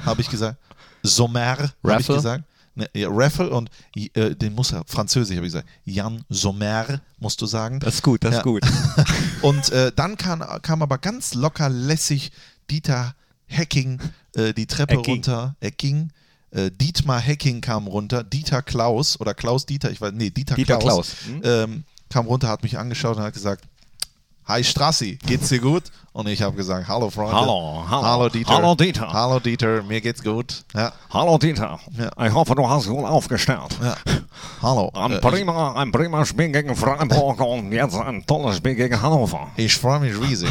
[SPEAKER 1] habe ich gesagt. Sommer, habe ich gesagt. Ne, ja, Raffle und äh, den muss er, Französisch habe ich gesagt. Jan Sommer, musst du sagen.
[SPEAKER 3] Das ist gut, das
[SPEAKER 1] Ja.
[SPEAKER 3] ist gut. *laughs*
[SPEAKER 1] Und äh, dann kam, kam aber ganz locker lässig Dieter Hecking äh, die Treppe
[SPEAKER 3] Hecking.
[SPEAKER 1] runter. Hecking. Äh, Dietmar Hecking kam runter. Dieter Klaus oder Klaus Dieter, ich weiß, nee, Dieter,
[SPEAKER 3] Dieter
[SPEAKER 1] Klaus,
[SPEAKER 3] Klaus, hm?
[SPEAKER 1] ähm, kam runter, hat mich angeschaut und hat gesagt, Hi Strassi, geht's dir gut? Und ich habe gesagt, hallo Freunde.
[SPEAKER 3] Hallo, hallo.
[SPEAKER 1] Hallo Dieter.
[SPEAKER 3] Hallo, Dieter.
[SPEAKER 1] Hallo Dieter, mir geht's gut. Ja,
[SPEAKER 3] Hallo Dieter,
[SPEAKER 1] Ja.
[SPEAKER 3] ich hoffe, du hast gut aufgestellt.
[SPEAKER 1] ja. Hallo.
[SPEAKER 3] Ein
[SPEAKER 1] Äh,
[SPEAKER 3] prima, ein prima Spiel gegen Freiburg und jetzt ein tolles Spiel gegen Hannover.
[SPEAKER 1] ich ich freue mich riesig.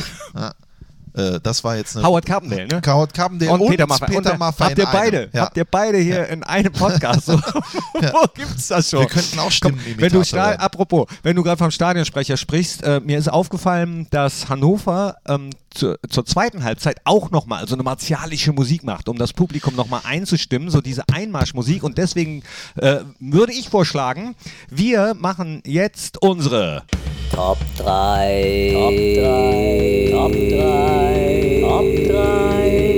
[SPEAKER 1] Ja. Äh, das war jetzt eine
[SPEAKER 3] Howard Carpendale, ne?
[SPEAKER 1] Howard Carpendale
[SPEAKER 3] Und, Peter Maffay.
[SPEAKER 1] Peter
[SPEAKER 3] und,
[SPEAKER 1] Maffay
[SPEAKER 3] habt ihr beide.
[SPEAKER 1] Ja.
[SPEAKER 3] habt ihr beide hier in einem Podcast? So, *laughs* Wo gibt's das schon?
[SPEAKER 1] Wir könnten auch
[SPEAKER 3] Komm,
[SPEAKER 1] Stimmenimitator
[SPEAKER 3] wenn du Sta-
[SPEAKER 1] werden.
[SPEAKER 3] apropos, wenn du gerade vom Stadionsprecher sprichst, äh, mir ist aufgefallen, dass Hannover ähm, zur, zur zweiten Halbzeit auch nochmal so eine martialische Musik macht, um das Publikum nochmal einzustimmen, so diese Einmarschmusik. Und deswegen äh, würde ich vorschlagen, wir machen jetzt unsere
[SPEAKER 5] Top 3. Top 3. Top 3. Top 3.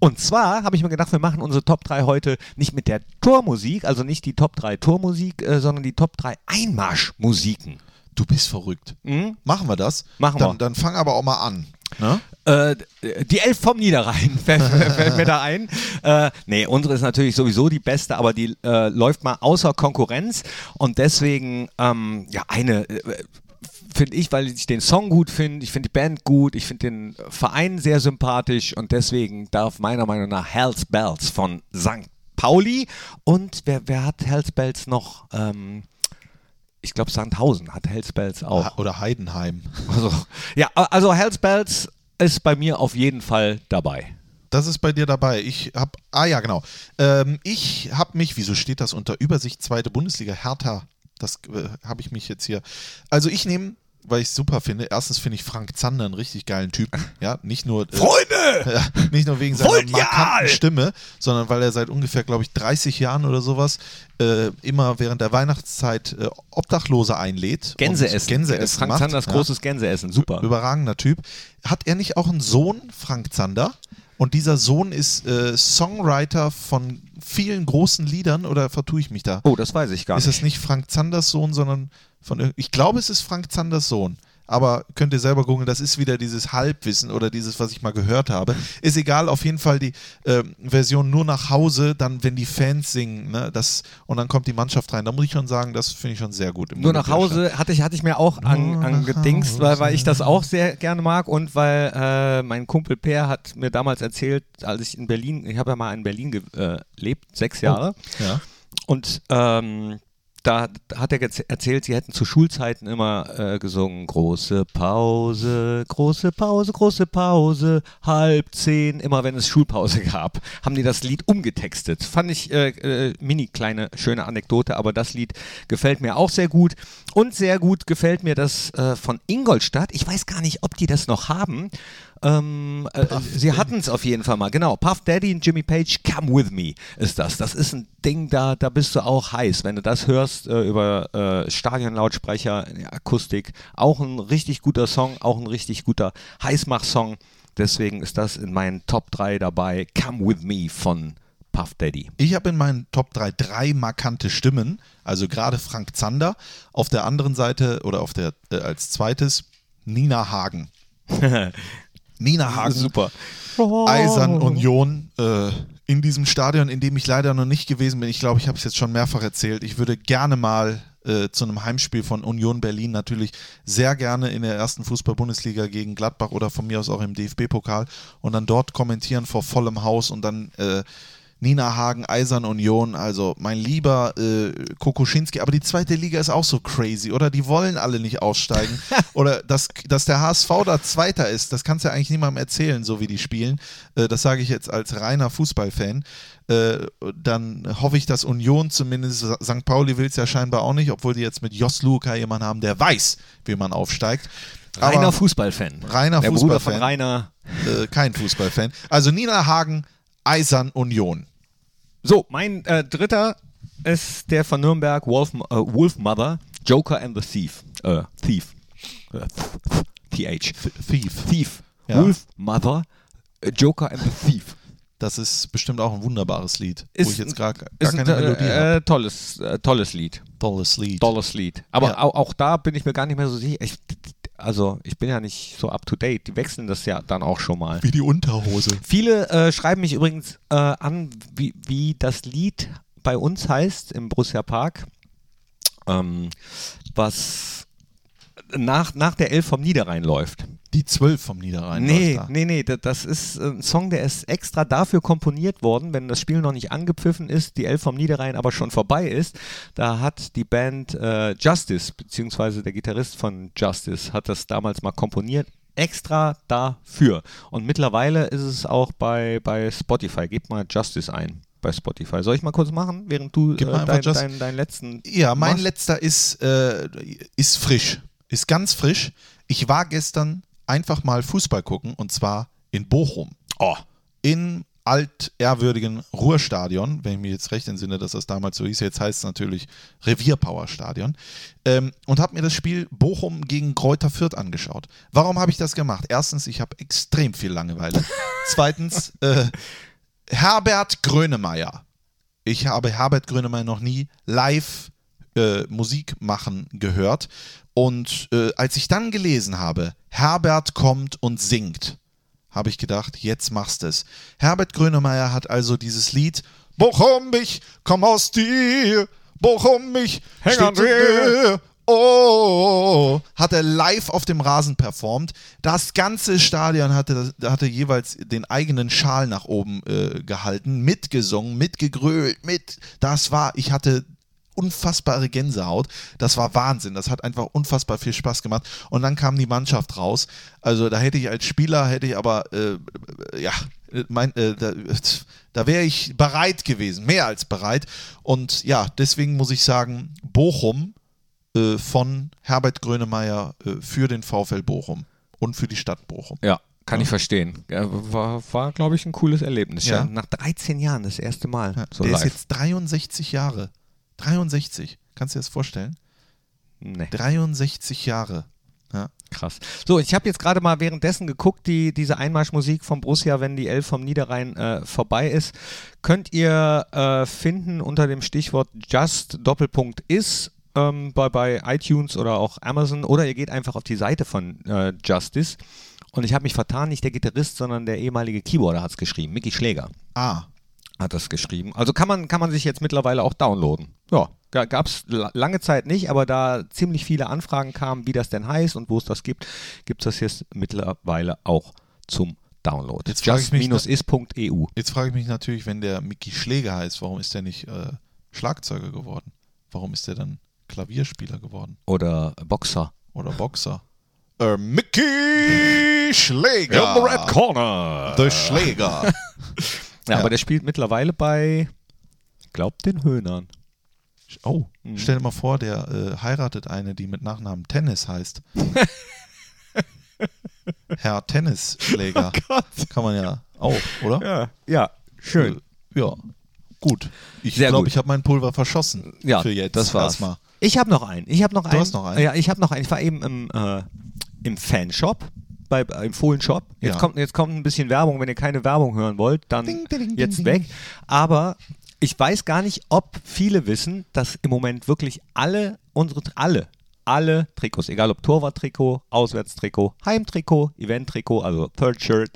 [SPEAKER 3] Und zwar habe ich mir gedacht, wir machen unsere Top 3 heute nicht mit der Tormusik, also nicht die Top 3 Tormusik, äh, sondern die Top 3 Einmarschmusiken.
[SPEAKER 1] Du bist verrückt. Machen wir das?
[SPEAKER 3] Machen
[SPEAKER 1] dann,
[SPEAKER 3] wir.
[SPEAKER 1] Dann fang aber auch mal an. Ne?
[SPEAKER 3] Äh, die Elf vom Niederrhein *laughs* fällt, fällt mir da ein. Äh, nee, unsere ist natürlich sowieso die beste, aber die äh, läuft mal außer Konkurrenz und deswegen ähm, ja eine äh, finde ich, weil ich den Song gut finde, ich finde die Band gut, ich finde den Verein sehr sympathisch und deswegen darf meiner Meinung nach Hells Bells von St. Pauli und wer, wer hat Hells Bells noch? Ähm, ich glaube Sandhausen hat Hells Bells auch.
[SPEAKER 1] Oder Heidenheim. *laughs*
[SPEAKER 3] Also, ja, also Hells Bells ist bei mir auf jeden Fall dabei.
[SPEAKER 1] Das ist bei dir dabei. Ich habe, ah ja, genau. Ähm, ich habe mich, wieso steht das unter Übersicht zweite Bundesliga? Hertha, das äh, habe ich mich jetzt hier. Also ich nehme, weil ich es super finde, erstens finde ich Frank Zander einen richtig geilen Typen. *laughs* Ja, nicht nur. Äh,
[SPEAKER 3] Freunde! *laughs*
[SPEAKER 1] Ja, nicht nur wegen seiner
[SPEAKER 3] Volljal!
[SPEAKER 1] markanten Stimme, sondern weil er seit ungefähr, glaube ich, 30 Jahren oder sowas äh, immer während der Weihnachtszeit äh, Obdachlose einlädt.
[SPEAKER 3] Gänseessen.
[SPEAKER 1] Gänseessen
[SPEAKER 3] Frank
[SPEAKER 1] macht.
[SPEAKER 3] Zanders
[SPEAKER 1] ja.
[SPEAKER 3] großes Gänseessen. Super.
[SPEAKER 1] Überragender Typ. Hat er nicht auch einen Sohn, Frank Zander? Und dieser Sohn ist äh, Songwriter von vielen großen Liedern oder vertue ich mich da?
[SPEAKER 3] Oh, das weiß ich gar
[SPEAKER 1] ist
[SPEAKER 3] nicht.
[SPEAKER 1] es nicht Frank Zanders Sohn, sondern von ich glaube, es ist Frank Zanders Sohn. Aber könnt ihr selber googeln, das ist wieder dieses Halbwissen oder dieses, was ich mal gehört habe. Ist egal, auf jeden Fall die ähm, Version nur nach Hause, dann, wenn die Fans singen, ne, das, und dann kommt die Mannschaft rein. Da muss ich schon sagen, das finde ich schon sehr gut.
[SPEAKER 3] Nur nach. Hause hatte ich, hatte ich mir auch an, angedingst, weil, weil ich das auch sehr gerne mag und weil äh, mein Kumpel Per hat mir damals erzählt, als ich in Berlin, ich habe ja mal in Berlin gelebt, sechs Jahre.
[SPEAKER 1] Ja.
[SPEAKER 3] Und ähm, da hat er erzählt, sie hätten zu Schulzeiten immer äh, gesungen, große Pause, große Pause, große Pause, halb zehn, immer wenn es Schulpause gab, haben die das Lied umgetextet. Fand ich äh, äh, mini kleine schöne Anekdote, aber das Lied gefällt mir auch sehr gut. Und sehr gut gefällt mir das äh, von Ingolstadt. Ich weiß gar nicht, ob die das noch haben. Ähm, äh, sie hatten es auf jeden Fall mal, genau. Puff Daddy und Jimmy Page, Come With Me ist das. Das ist ein Ding, da, da bist du auch heiß. Wenn du das hörst äh, über äh, Stadionlautsprecher, Akustik, auch ein richtig guter Song, auch ein richtig guter Heißmach-Song. Deswegen ist das in meinen Top 3 dabei. Come With Me von Puff Daddy.
[SPEAKER 1] Ich habe in meinen Top 3 drei markante Stimmen. Also gerade Frank Zander. Auf der anderen Seite oder auf der äh, als zweites Nina Hagen. *laughs* Nina Hagen.
[SPEAKER 3] Super.
[SPEAKER 1] Eisern Union äh, in diesem Stadion, in dem ich leider noch nicht gewesen bin. Ich glaube, ich habe es jetzt schon mehrfach erzählt. Ich würde gerne mal äh, zu einem Heimspiel von Union Berlin natürlich sehr gerne in der ersten Fußball-Bundesliga gegen Gladbach oder von mir aus auch im DFB-Pokal und dann dort kommentieren vor vollem Haus und dann äh, Nina Hagen, Eisern Union, also mein lieber äh, Kokoschinski, aber die zweite Liga ist auch so crazy, oder? Die wollen alle nicht aussteigen. *laughs* oder dass, dass der HSV da Zweiter ist, das kannst du ja eigentlich niemandem erzählen, so wie die spielen. Äh, das sage ich jetzt als reiner Fußballfan. Äh, dann hoffe ich, dass Union zumindest, St. Pauli will es ja scheinbar auch nicht, obwohl die jetzt mit Jos Luca jemanden haben, der weiß, wie man aufsteigt. Aber-
[SPEAKER 3] Reiner Fußballfan.
[SPEAKER 1] Reiner
[SPEAKER 3] Der Bruder von
[SPEAKER 1] Fußballfan.
[SPEAKER 3] Rainer.
[SPEAKER 1] äh, kein Fußballfan. Also Nina Hagen, Eisern Union.
[SPEAKER 3] So, mein äh, dritter ist der von Nürnberg, Wolf, äh, Wolfmother, Joker and the Thief. Äh, Thief. Äh, TH.
[SPEAKER 1] Thief.
[SPEAKER 3] Thief.
[SPEAKER 1] Ja.
[SPEAKER 3] Wolfmother, äh, Joker and the Thief.
[SPEAKER 1] Das ist bestimmt auch ein wunderbares Lied, wo
[SPEAKER 3] Ist
[SPEAKER 1] ich jetzt gar, gar keine
[SPEAKER 3] ein
[SPEAKER 1] Melodie
[SPEAKER 3] äh,
[SPEAKER 1] habe.
[SPEAKER 3] tolles, äh, tolles Lied.
[SPEAKER 1] Tolles Lied.
[SPEAKER 3] Tolles Lied. Aber
[SPEAKER 1] Ja.
[SPEAKER 3] auch, auch da bin ich mir gar nicht mehr so sicher. Ich, also, ich bin ja nicht so up to date. Die wechseln das ja dann auch schon mal.
[SPEAKER 1] Wie die Unterhose.
[SPEAKER 3] Viele äh, schreiben mich übrigens äh, an, wie, wie das Lied bei uns heißt im Borussia Park, ähm, was nach, nach der Elf vom Niederrhein läuft.
[SPEAKER 1] Die Zwölf vom Niederrhein.
[SPEAKER 3] Nee,
[SPEAKER 1] da.
[SPEAKER 3] nee, nee, da- das ist ein Song, der ist extra dafür komponiert worden, wenn das Spiel noch nicht angepfiffen ist, die Elf vom Niederrhein aber schon vorbei ist. Da hat die Band äh, Justice, beziehungsweise der Gitarrist von Justice, hat das damals mal komponiert. Extra dafür. Und mittlerweile ist es auch bei, bei Spotify. Gebt mal Justice ein bei Spotify. Soll ich mal kurz machen, während du
[SPEAKER 1] Gib
[SPEAKER 3] äh, dein, dein, deinen letzten.
[SPEAKER 1] Ja, mein
[SPEAKER 3] machst?
[SPEAKER 1] letzter ist, äh, ist frisch. Ist ganz frisch. Ich war gestern einfach mal Fußball gucken und zwar in Bochum. Oh. Im altehrwürdigen Ruhrstadion, wenn ich mich jetzt recht entsinne, dass das damals so hieß. Jetzt heißt es natürlich Revierpower-Stadion. Ähm, und habe mir das Spiel Bochum gegen Kräuter Fürth angeschaut. Warum habe ich das gemacht? Erstens, ich habe extrem viel Langeweile. *laughs* Zweitens, äh, Herbert Grönemeyer. Ich habe Herbert Grönemeyer noch nie live äh, Musik machen gehört. Und äh, als ich dann gelesen habe, Herbert kommt und singt, habe ich gedacht, jetzt machst es. Herbert Grönemeyer hat also dieses Lied Bochum, ich komm aus dir, Bochum, ich
[SPEAKER 3] Häng an
[SPEAKER 1] dir. Oh, hat er live auf dem Rasen performt. Das ganze Stadion hatte, hatte jeweils den eigenen Schal nach oben äh, gehalten, mitgesungen, mitgegrölt, mit. Das war, ich hatte unfassbare Gänsehaut. Das war Wahnsinn. Das hat einfach unfassbar viel Spaß gemacht. Und dann kam die Mannschaft raus. Also da hätte ich als Spieler, hätte ich aber, äh, ja, mein, äh, da, da wäre ich bereit gewesen, mehr als bereit. Und ja, deswegen muss ich sagen, Bochum äh, von Herbert Grönemeyer äh, für den VfL Bochum und für die Stadt Bochum.
[SPEAKER 3] Ja, kann ich verstehen. War, war glaube ich, ein cooles Erlebnis. Ja.
[SPEAKER 1] Ja.
[SPEAKER 3] Nach 13 Jahren das erste Mal.
[SPEAKER 1] Ja,
[SPEAKER 3] so
[SPEAKER 1] der
[SPEAKER 3] live.
[SPEAKER 1] ist jetzt 63 Jahre. 63. Kannst du dir das vorstellen?
[SPEAKER 3] nee.
[SPEAKER 1] 63 Jahre. Ja.
[SPEAKER 3] Krass. So, ich habe jetzt gerade mal währenddessen geguckt, die, diese Einmarschmusik vom Borussia, wenn die Elf vom Niederrhein äh, vorbei ist, könnt ihr äh, finden unter dem Stichwort Just Doppelpunkt ist ähm, bei, bei iTunes oder auch Amazon oder ihr geht einfach auf die Seite von äh, Justice. Und ich habe mich vertan, nicht der Gitarrist, sondern der ehemalige Keyboarder hat es geschrieben, Mickey Schläger
[SPEAKER 1] Ah,
[SPEAKER 3] hat das geschrieben. Also kann man, kann man sich jetzt mittlerweile auch downloaden. Gab es lange Zeit nicht, aber da ziemlich viele Anfragen kamen, wie das denn heißt und wo es das gibt, gibt es das jetzt mittlerweile auch zum Download.
[SPEAKER 1] Jetzt frage ich mich,
[SPEAKER 3] Just-is.eu.
[SPEAKER 1] jetzt frage ich mich natürlich, wenn der Mickey Schläger heißt, warum ist der nicht äh, Schlagzeuger geworden? Warum ist der dann Klavierspieler geworden?
[SPEAKER 3] Oder Boxer.
[SPEAKER 1] Oder Boxer? Äh, Mickey Schläger.
[SPEAKER 3] Corner.
[SPEAKER 1] Der Schläger.
[SPEAKER 3] Ja, *laughs*
[SPEAKER 1] Ja.
[SPEAKER 3] aber der spielt mittlerweile bei, glaub, den Höhnern.
[SPEAKER 1] Oh,
[SPEAKER 3] Mhm.
[SPEAKER 1] stell dir mal vor, der äh, heiratet eine, die mit Nachnamen Tennis heißt. *laughs* Herr Tennisschläger. Kann man ja auch, oder?
[SPEAKER 3] Oh Ja, ja, schön.
[SPEAKER 1] Äh, Ja, gut. Ich glaube, ich habe mein Pulver verschossen.
[SPEAKER 3] Ja,
[SPEAKER 1] für jetzt.
[SPEAKER 3] das war's.
[SPEAKER 1] Erstmal.
[SPEAKER 3] Ich habe noch einen. Ich habe noch einen.
[SPEAKER 1] hast noch einen?
[SPEAKER 3] Ja, ich habe noch einen. Ich war eben im, äh, im Fanshop, bei, äh, im Fohlen-Shop. Jetzt,
[SPEAKER 1] Ja.
[SPEAKER 3] kommt, jetzt kommt ein bisschen Werbung. Wenn ihr keine Werbung hören wollt, dann
[SPEAKER 1] Ding, ding, ding,
[SPEAKER 3] jetzt weg. Aber ich weiß gar nicht, ob viele wissen, dass im Moment wirklich alle unsere, alle, alle Trikots, egal ob Torwart-Trikot, Auswärtstrikot, Heimtrikot, Event-Trikot, also Third Shirt,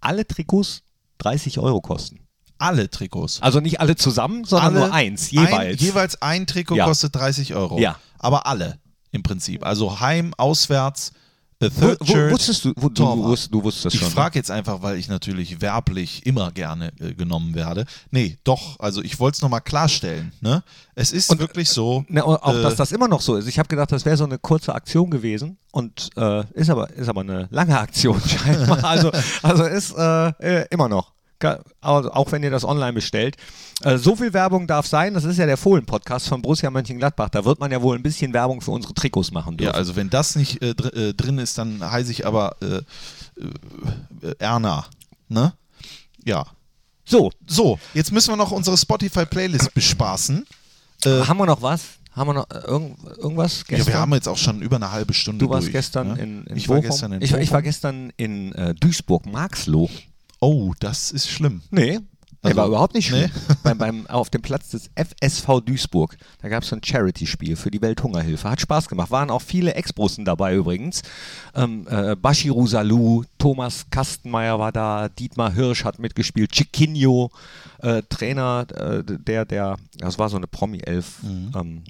[SPEAKER 3] alle Trikots 30 Euro kosten.
[SPEAKER 1] Alle Trikots.
[SPEAKER 3] Also nicht alle zusammen, sondern
[SPEAKER 1] alle,
[SPEAKER 3] nur eins, jeweils.
[SPEAKER 1] Ein, jeweils ein Trikot
[SPEAKER 3] Ja.
[SPEAKER 1] kostet 30 Euro.
[SPEAKER 3] Ja.
[SPEAKER 1] Aber alle im Prinzip. Also Heim, Auswärts, äh,
[SPEAKER 3] Wo,
[SPEAKER 1] Third
[SPEAKER 3] wo,
[SPEAKER 1] Shirt.
[SPEAKER 3] wusstest du, wo, du, wusst, du wusstest das
[SPEAKER 1] Ich
[SPEAKER 3] schon.
[SPEAKER 1] frage jetzt einfach, weil ich natürlich werblich immer gerne äh, genommen werde. Nee, doch, also ich wollte es nochmal klarstellen. Ne? Es ist wirklich so.
[SPEAKER 3] Ne, und auch,
[SPEAKER 1] äh,
[SPEAKER 3] dass das immer noch so ist. Ich habe gedacht, das wäre so eine kurze Aktion gewesen und äh, ist, aber, ist aber eine lange Aktion *laughs* scheinbar. also, also ist äh, äh, immer noch. Auch wenn ihr das online bestellt. Äh, so viel Werbung darf sein. Das ist ja der Fohlen-Podcast von Borussia Mönchengladbach. Da wird man ja wohl ein bisschen Werbung für unsere Trikots machen
[SPEAKER 1] Ja,
[SPEAKER 3] dürfen.
[SPEAKER 1] also wenn das nicht äh, dr äh, drin ist, dann heiße ich aber äh, äh, Erna. Ne? Ja.
[SPEAKER 3] so,
[SPEAKER 1] So, jetzt müssen wir noch unsere Spotify-Playlist bespaßen.
[SPEAKER 3] Haben wir noch was? Haben wir noch irgend, irgendwas
[SPEAKER 1] ja,
[SPEAKER 3] gestern?
[SPEAKER 1] wir haben jetzt auch schon über eine halbe Stunde
[SPEAKER 3] du warst
[SPEAKER 1] durch,
[SPEAKER 3] gestern
[SPEAKER 1] ne?
[SPEAKER 3] in, in
[SPEAKER 1] Ich war gestern in
[SPEAKER 3] ich, ich war gestern in äh, Duisburg-Marxloh.
[SPEAKER 1] Oh, das ist schlimm.
[SPEAKER 3] Nee.
[SPEAKER 1] Also,
[SPEAKER 3] nee, war überhaupt nicht schlimm.
[SPEAKER 1] nee.
[SPEAKER 3] beim, beim, auf dem Platz des FSV Duisburg. Da gab es so ein Charity-Spiel für die Welthungerhilfe. Hat Spaß gemacht. Waren auch viele Ex-Brussen dabei übrigens. Ähm, äh, Bashiru Salou, Thomas Kastenmeier war da, Dietmar Hirsch hat mitgespielt, Chiquinho, äh, Trainer, äh, der, der, das war so eine Promi-Elf.
[SPEAKER 1] Mhm.
[SPEAKER 3] Ähm,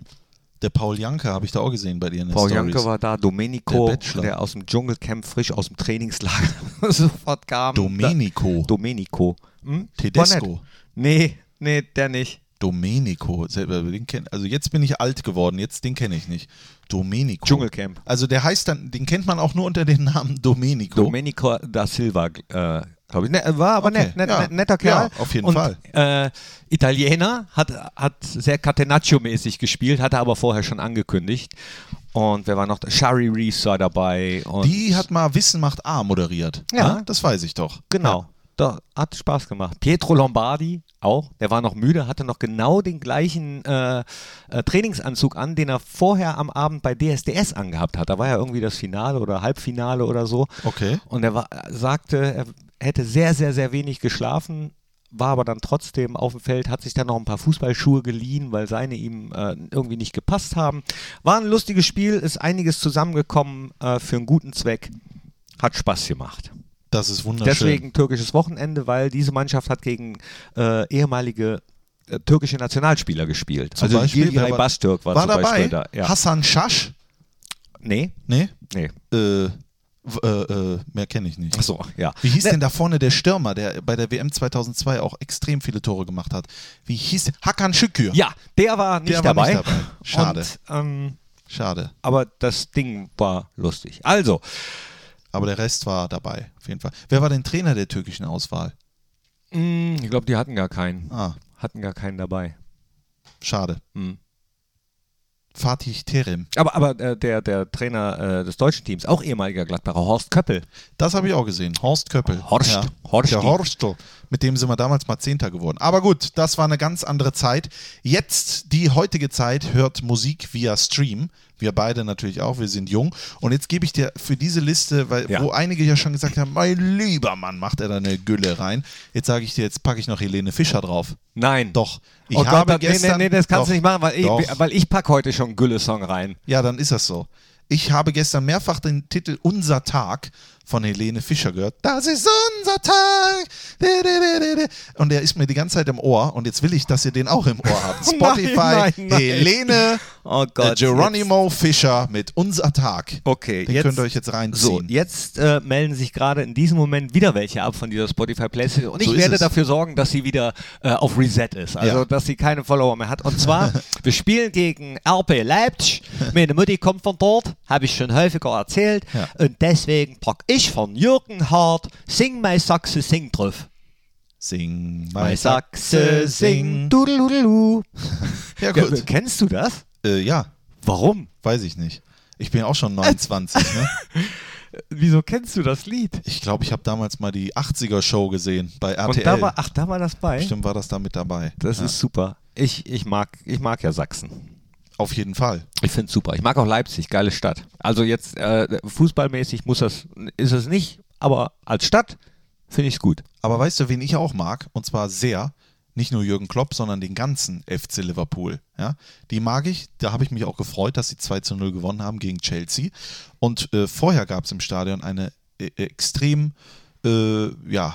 [SPEAKER 1] Der Paul Janke habe ich da auch gesehen bei dir
[SPEAKER 3] Paul. Janke war da, Domenico,
[SPEAKER 1] Der
[SPEAKER 3] der, aus dem Dschungelcamp frisch aus dem Trainingslager *laughs* sofort kam.
[SPEAKER 1] Domenico.
[SPEAKER 3] Da, Domenico. Hm?
[SPEAKER 1] Tedesco.
[SPEAKER 3] Nee, nee, der nicht.
[SPEAKER 1] Domenico. Selber, den kenn, also jetzt bin ich alt geworden, jetzt den kenne ich nicht. Domenico.
[SPEAKER 3] Dschungelcamp.
[SPEAKER 1] Also der heißt dann, den kennt man auch nur unter dem Namen Domenico.
[SPEAKER 3] Domenico da Silva, äh, glaube ich. Ne, war aber
[SPEAKER 1] Okay,
[SPEAKER 3] nett, nett,
[SPEAKER 1] ja.
[SPEAKER 3] nett, netter Kerl.
[SPEAKER 1] Ja, auf jeden
[SPEAKER 3] und,
[SPEAKER 1] Fall.
[SPEAKER 3] Äh, Italiener, hat, hat sehr Catenaccio-mäßig gespielt, hatte aber vorher schon angekündigt. Und wer war noch? Shari Reese war dabei.
[SPEAKER 1] Die hat mal Wissen macht A moderiert.
[SPEAKER 3] Ja.
[SPEAKER 1] Ne? Das weiß ich doch.
[SPEAKER 3] Genau. Da hat Spaß gemacht. Pietro Lombardi auch, der war noch müde, hatte noch genau den gleichen äh, äh, Trainingsanzug an, den er vorher am Abend bei DSDS angehabt hat. Da war ja irgendwie das Finale oder Halbfinale oder so.
[SPEAKER 1] Okay.
[SPEAKER 3] Und er war, sagte, er hätte sehr, sehr, sehr wenig geschlafen, war aber dann trotzdem auf dem Feld, hat sich dann noch ein paar Fußballschuhe geliehen, weil seine ihm äh, irgendwie nicht gepasst haben. War ein lustiges Spiel, ist einiges zusammengekommen äh, für einen guten Zweck. Hat Spaß gemacht.
[SPEAKER 1] Das ist wunderschön.
[SPEAKER 3] Deswegen türkisches Wochenende, weil diese Mannschaft hat gegen äh, ehemalige äh, türkische Nationalspieler gespielt.
[SPEAKER 1] Zum
[SPEAKER 3] also
[SPEAKER 1] Beispiel,
[SPEAKER 3] Yildiray Bastürk war,
[SPEAKER 1] war dabei
[SPEAKER 3] da. Ja.
[SPEAKER 1] Hassan Schasch?
[SPEAKER 3] Nee,
[SPEAKER 1] Nee?
[SPEAKER 3] nee.
[SPEAKER 1] Äh, äh, äh, mehr kenne ich nicht.
[SPEAKER 3] Achso, ja.
[SPEAKER 1] Wie hieß
[SPEAKER 3] Ne-
[SPEAKER 1] denn da vorne der Stürmer, der bei der WM 2002 auch extrem viele Tore gemacht hat? Wie hieß der? Hakan Şükür.
[SPEAKER 3] Ja, der war nicht
[SPEAKER 1] Der war
[SPEAKER 3] dabei.
[SPEAKER 1] nicht dabei. Schade.
[SPEAKER 3] Und, ähm,
[SPEAKER 1] Schade.
[SPEAKER 3] aber das Ding war lustig. Also,
[SPEAKER 1] Aber der Rest war dabei, auf jeden Fall. Wer war denn Trainer der türkischen Auswahl?
[SPEAKER 3] mh, ich glaube, die hatten gar keinen.
[SPEAKER 1] Ah,
[SPEAKER 3] Hatten gar keinen dabei.
[SPEAKER 1] schade.
[SPEAKER 3] Mhm.
[SPEAKER 1] Fatih Terim.
[SPEAKER 3] Aber, aber äh, der, der Trainer äh, des deutschen Teams, auch ehemaliger Gladbacher, Horst Köppel.
[SPEAKER 1] Das habe ich auch gesehen. Horst Köppel.
[SPEAKER 3] Horst.
[SPEAKER 1] Ja.
[SPEAKER 3] Horsti.
[SPEAKER 1] Der Horstl. Mit dem sind wir damals mal Zehnter geworden. Aber gut, das war eine ganz andere Zeit. Jetzt, die heutige Zeit, hört Musik via Stream. Wir beide natürlich auch, wir sind jung. Und jetzt gebe ich dir für diese Liste, weil,
[SPEAKER 3] Ja.
[SPEAKER 1] wo einige ja schon gesagt haben, mein lieber Mann, macht er da eine Gülle rein. Jetzt sage ich dir, jetzt packe ich noch Helene Fischer drauf.
[SPEAKER 3] Nein.
[SPEAKER 1] Doch. Ich
[SPEAKER 3] oh
[SPEAKER 1] habe
[SPEAKER 3] Gott, das-
[SPEAKER 1] gestern,
[SPEAKER 3] nee, nee, nee, das kannst
[SPEAKER 1] doch,
[SPEAKER 3] du nicht machen, weil ich,
[SPEAKER 1] doch.
[SPEAKER 3] weil ich pack heute schon einen Gülle-Song rein.
[SPEAKER 1] Ja, dann ist das so. Ich habe gestern mehrfach den Titel Unser Tag von Helene Fischer gehört. Das ist unser Tag. Und der ist mir die ganze Zeit im Ohr. Und jetzt will ich, dass ihr den auch im Ohr habt. *laughs* Spotify,
[SPEAKER 3] nein, nein.
[SPEAKER 1] Helene
[SPEAKER 3] Oh
[SPEAKER 1] äh,
[SPEAKER 3] Gott.
[SPEAKER 1] Geronimo Fischer mit Unser Tag.
[SPEAKER 3] Okay,
[SPEAKER 1] Den
[SPEAKER 3] jetzt,
[SPEAKER 1] könnt ihr euch jetzt reinziehen.
[SPEAKER 3] So, jetzt äh, melden sich gerade in diesem Moment wieder welche ab von dieser Spotify Playlist und
[SPEAKER 1] So
[SPEAKER 3] ich werde
[SPEAKER 1] es.
[SPEAKER 3] dafür sorgen, dass sie wieder äh, auf Reset ist, also
[SPEAKER 1] Ja.
[SPEAKER 3] dass sie keine Follower mehr hat. Und zwar, *laughs* wir spielen gegen RB Leipzig. Meine Mutti kommt von dort, habe ich schon häufiger erzählt
[SPEAKER 1] Ja.
[SPEAKER 3] und deswegen pack ich von Jürgen Hart Sing My Sachse Sing drauf.
[SPEAKER 1] Sing,
[SPEAKER 3] My Sachse Sing. Dudeludelu. *laughs*
[SPEAKER 1] Ja,
[SPEAKER 3] Ja,
[SPEAKER 1] gut.
[SPEAKER 3] kennst du das?
[SPEAKER 1] Äh, ja,
[SPEAKER 3] Warum?
[SPEAKER 1] weiß ich nicht. Ich bin ja auch schon 29. ne? *laughs*
[SPEAKER 3] Wieso kennst du das Lied?
[SPEAKER 1] Ich glaube, ich habe damals mal die 80er-Show gesehen bei RTL.
[SPEAKER 3] Und da war, ach, da war das bei?
[SPEAKER 1] Stimmt, war das da mit dabei.
[SPEAKER 3] Das
[SPEAKER 1] ja,
[SPEAKER 3] ist super. Ich, ich, mag, ich mag ja Sachsen.
[SPEAKER 1] Auf jeden Fall.
[SPEAKER 3] Ich finde es super. Ich mag auch Leipzig, geile Stadt. Also jetzt äh, fußballmäßig muss das, ist es nicht, aber als Stadt finde ich es gut.
[SPEAKER 1] Aber weißt du, wen ich auch mag? Und zwar sehr. Nicht nur Jürgen Klopp, sondern den ganzen FC Liverpool. Ja? Die mag ich. Da habe ich mich auch gefreut, dass sie 2 zu 0 gewonnen haben gegen Chelsea. Und äh, vorher gab es im Stadion eine äh, extrem äh, ja,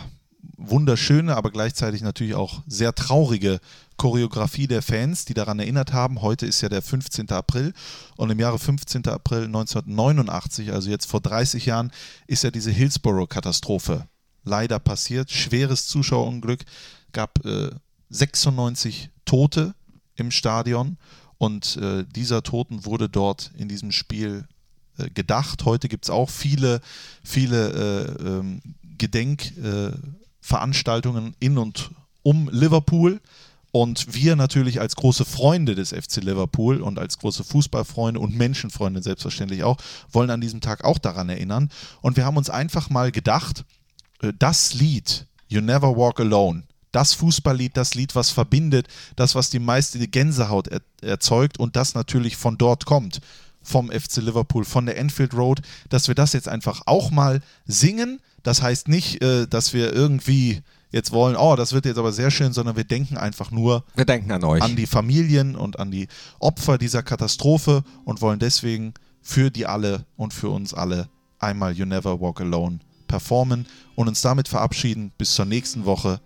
[SPEAKER 1] wunderschöne, aber gleichzeitig natürlich auch sehr traurige Choreografie der Fans, die daran erinnert haben. Heute ist ja der 15. April und im Jahre 15. April 1989, also jetzt vor 30 Jahren, ist ja diese Hillsborough-Katastrophe leider passiert. Schweres Zuschauerunglück, gab äh, 96 Tote im Stadion und äh, dieser Toten wurde dort in diesem Spiel äh, gedacht. Heute gibt es auch viele, viele äh, ähm, Gedenkveranstaltungen in und um Liverpool. Und wir natürlich als große Freunde des FC Liverpool und als große Fußballfreunde und Menschenfreunde selbstverständlich auch, wollen an diesem Tag auch daran erinnern. Und wir haben uns einfach mal gedacht, äh, das Lied, You Never Walk Alone, das Fußballlied, das Lied, was verbindet, das, was die meiste Gänsehaut er erzeugt und das natürlich von dort kommt, vom FC Liverpool, von der Enfield Road, dass wir das jetzt einfach auch mal singen. Das heißt nicht, äh, dass wir irgendwie jetzt wollen, oh, das wird jetzt aber sehr schön, sondern wir denken einfach nur
[SPEAKER 3] Wir denken an euch.
[SPEAKER 1] an die Familien und an die Opfer dieser Katastrophe und wollen deswegen für die alle und für uns alle einmal You Never Walk Alone performen und uns damit verabschieden bis zur nächsten Woche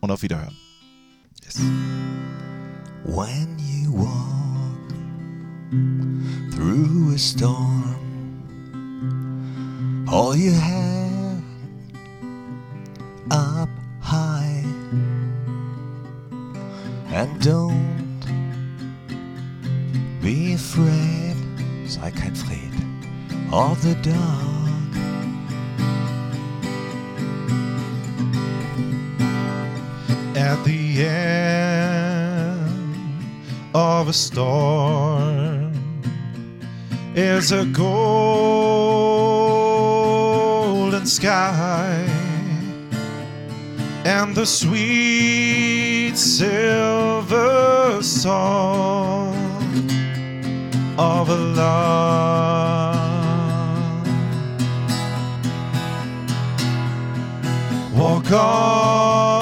[SPEAKER 1] und auf Wiederhören. Yes.
[SPEAKER 6] When you walk through a storm, hold your head up and don't be afraid, sei kein Fred, of the dark.
[SPEAKER 1] At the end of a storm is a golden sky and the sweet silver song of a love. Walk on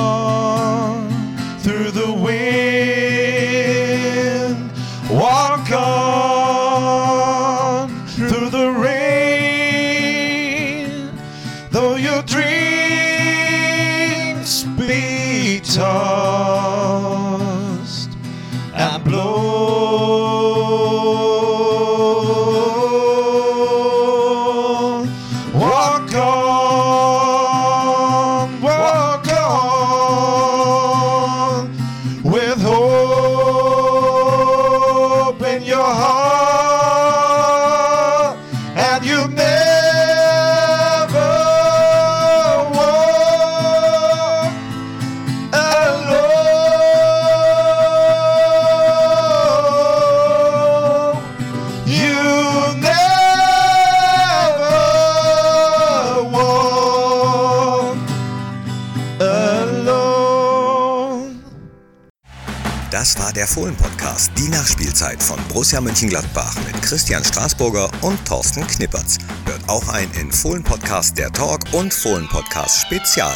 [SPEAKER 7] Nachspielzeit von Borussia Mönchengladbach mit Christian Straßburger und Thorsten Knippertz. Hört auch ein in Fohlen-Podcast der Talk und Fohlen-Podcast Spezial.